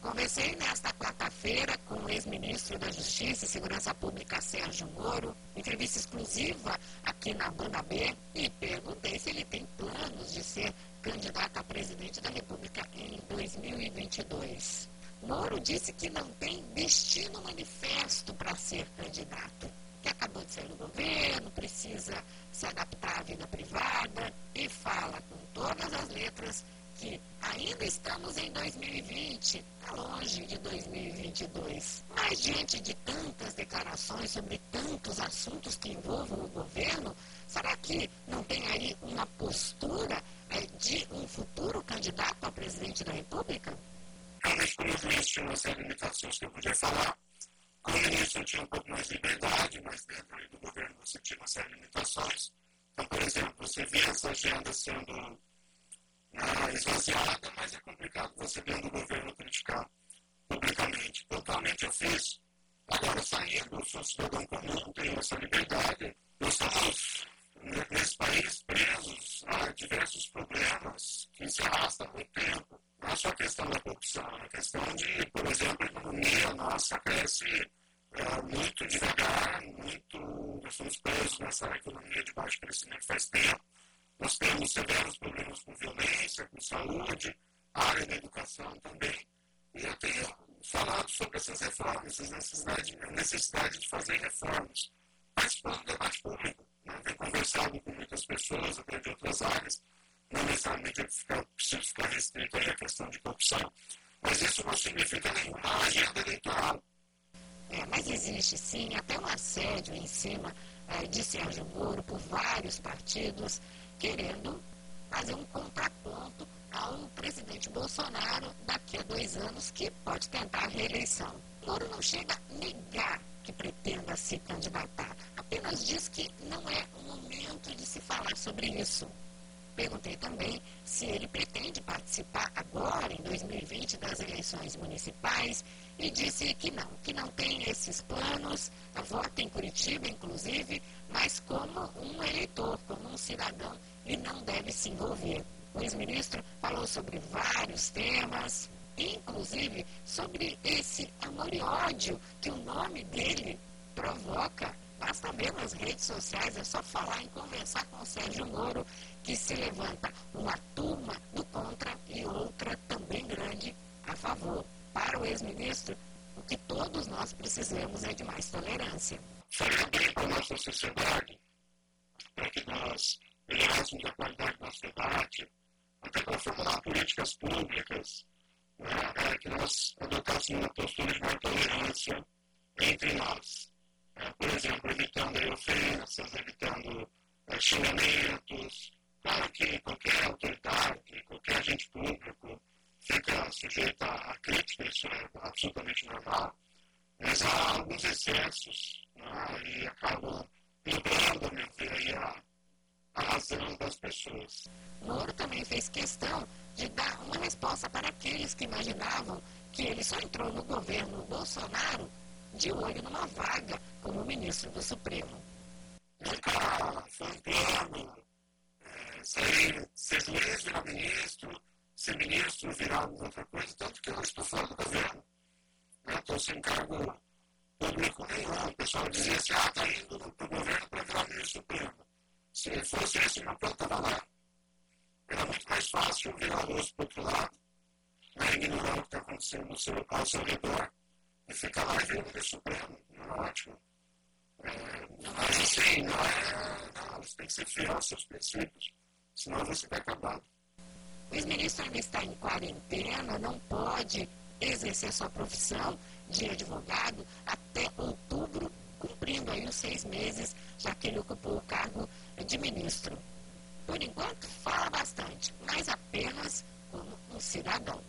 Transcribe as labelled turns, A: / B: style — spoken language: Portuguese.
A: Conversei nesta quarta-feira com o ex-ministro da Justiça e Segurança Pública, Sérgio Moro, entrevista exclusiva aqui na Banda B, e perguntei se ele tem planos de ser candidato a presidente da República em 2022. Moro disse que não tem destino manifesto para ser candidato, que acabou de sair do governo, precisa se adaptar à vida privada e fala com todas as letras que ainda estamos em 2020, tá longe de 2022. Mas diante de tantas declarações sobre tantos assuntos que envolvem o governo, será que não tem aí uma postura é, de um futuro candidato a presidente da República?
B: Realmente, como juiz, uma série de limitações que eu podia falar. Como ministro, eu tinha um pouco mais de liberdade, mas dentro do governo você tinha uma série de limitações. Então, por exemplo, você vê essa agenda sendo é, esvaziada, mas é complicado você dentro do governo criticar publicamente. Totalmente eu fiz. Agora, saindo, eu sou cidadão comum, tenho essa liberdade. Nós estamos, nesse país, presos a diversos problemas que se arrastam há muito tempo. Não é só a questão da corrupção, é a questão de, por exemplo, a economia nossa cresce é, muito devagar, muito. Nós estamos presos nessa economia de baixo crescimento faz tempo. Nós temos severos problemas com violência, com saúde, área da educação também. E eu tenho falado sobre essas reformas, essas necessidades, a necessidade de fazer reformas, participando do debate público. Né? Tenho conversado com muitas pessoas, até de outras áreas, não necessariamente ficar, preciso ficar restrito à questão de corrupção, mas isso não significa nenhuma agenda eleitoral.
A: É, mas existe sim até um assédio em cima é, de Sérgio Moro por vários partidos querendo fazer um contraponto ao presidente Bolsonaro daqui a dois anos, que pode tentar a reeleição. Moro não chega a negar que pretenda se candidatar, apenas diz que não é o momento de se falar sobre isso. Perguntei também se ele pretende participar agora, em 2020, das eleições municipais e disse que não, que não tem esses planos, vota em Curitiba, inclusive, mas como um eleitor, como um cidadão e não deve se envolver. O ex-ministro falou sobre vários temas, inclusive sobre esse amor e ódio que o nome dele provoca. Basta ver nas redes sociais, é só falar e conversar com o Sérgio Moro, que se levanta uma turma do contra e outra também grande a favor. Para o ex-ministro, o que todos nós precisamos é de mais tolerância.
B: Faria bem para a nossa sociedade, para que nós melhorássemos a qualidade do nosso debate, até para formular políticas públicas, né, é, que nós adotássemos uma postura de maior tolerância entre nós. É, por exemplo, evitando ofensas, evitando é, xingamentos. Claro que qualquer autoridade, qualquer agente público fica sujeito à crítica, isso é absolutamente normal, mas há alguns excessos né, e acabam mudando, a meu ver, a a razão pessoas.
A: Moro também fez questão de dar uma resposta para aqueles que imaginavam que ele só entrou no governo Bolsonaro de olho numa vaga como ministro do Supremo.
B: Nunca plano é, sair, ser juiz, virar ministro, ser ministro, virar outra coisa, tanto que eu estou fora do governo. Estou sem cargo público nenhum. O pessoal dizia assim, ah, está indo para o governo para virar ministro supremo. Se fosse esse meu plano, estava lá. Era muito mais fácil virar o rosto para o outro lado, né, ignorar o que está acontecendo no seu, ao seu redor e ficar lá ver o Supremo. Não é ótimo. É, mas assim, não é. Não, você tem que ser fiel aos seus princípios, senão você vai acabar.
A: O ex-ministro ainda está em quarentena, não pode exercer sua profissão de advogado até outubro, cumprindo aí os seis meses, já que ele ocupou o cargo de ministro. Por enquanto, fala bastante, mas apenas como um cidadão.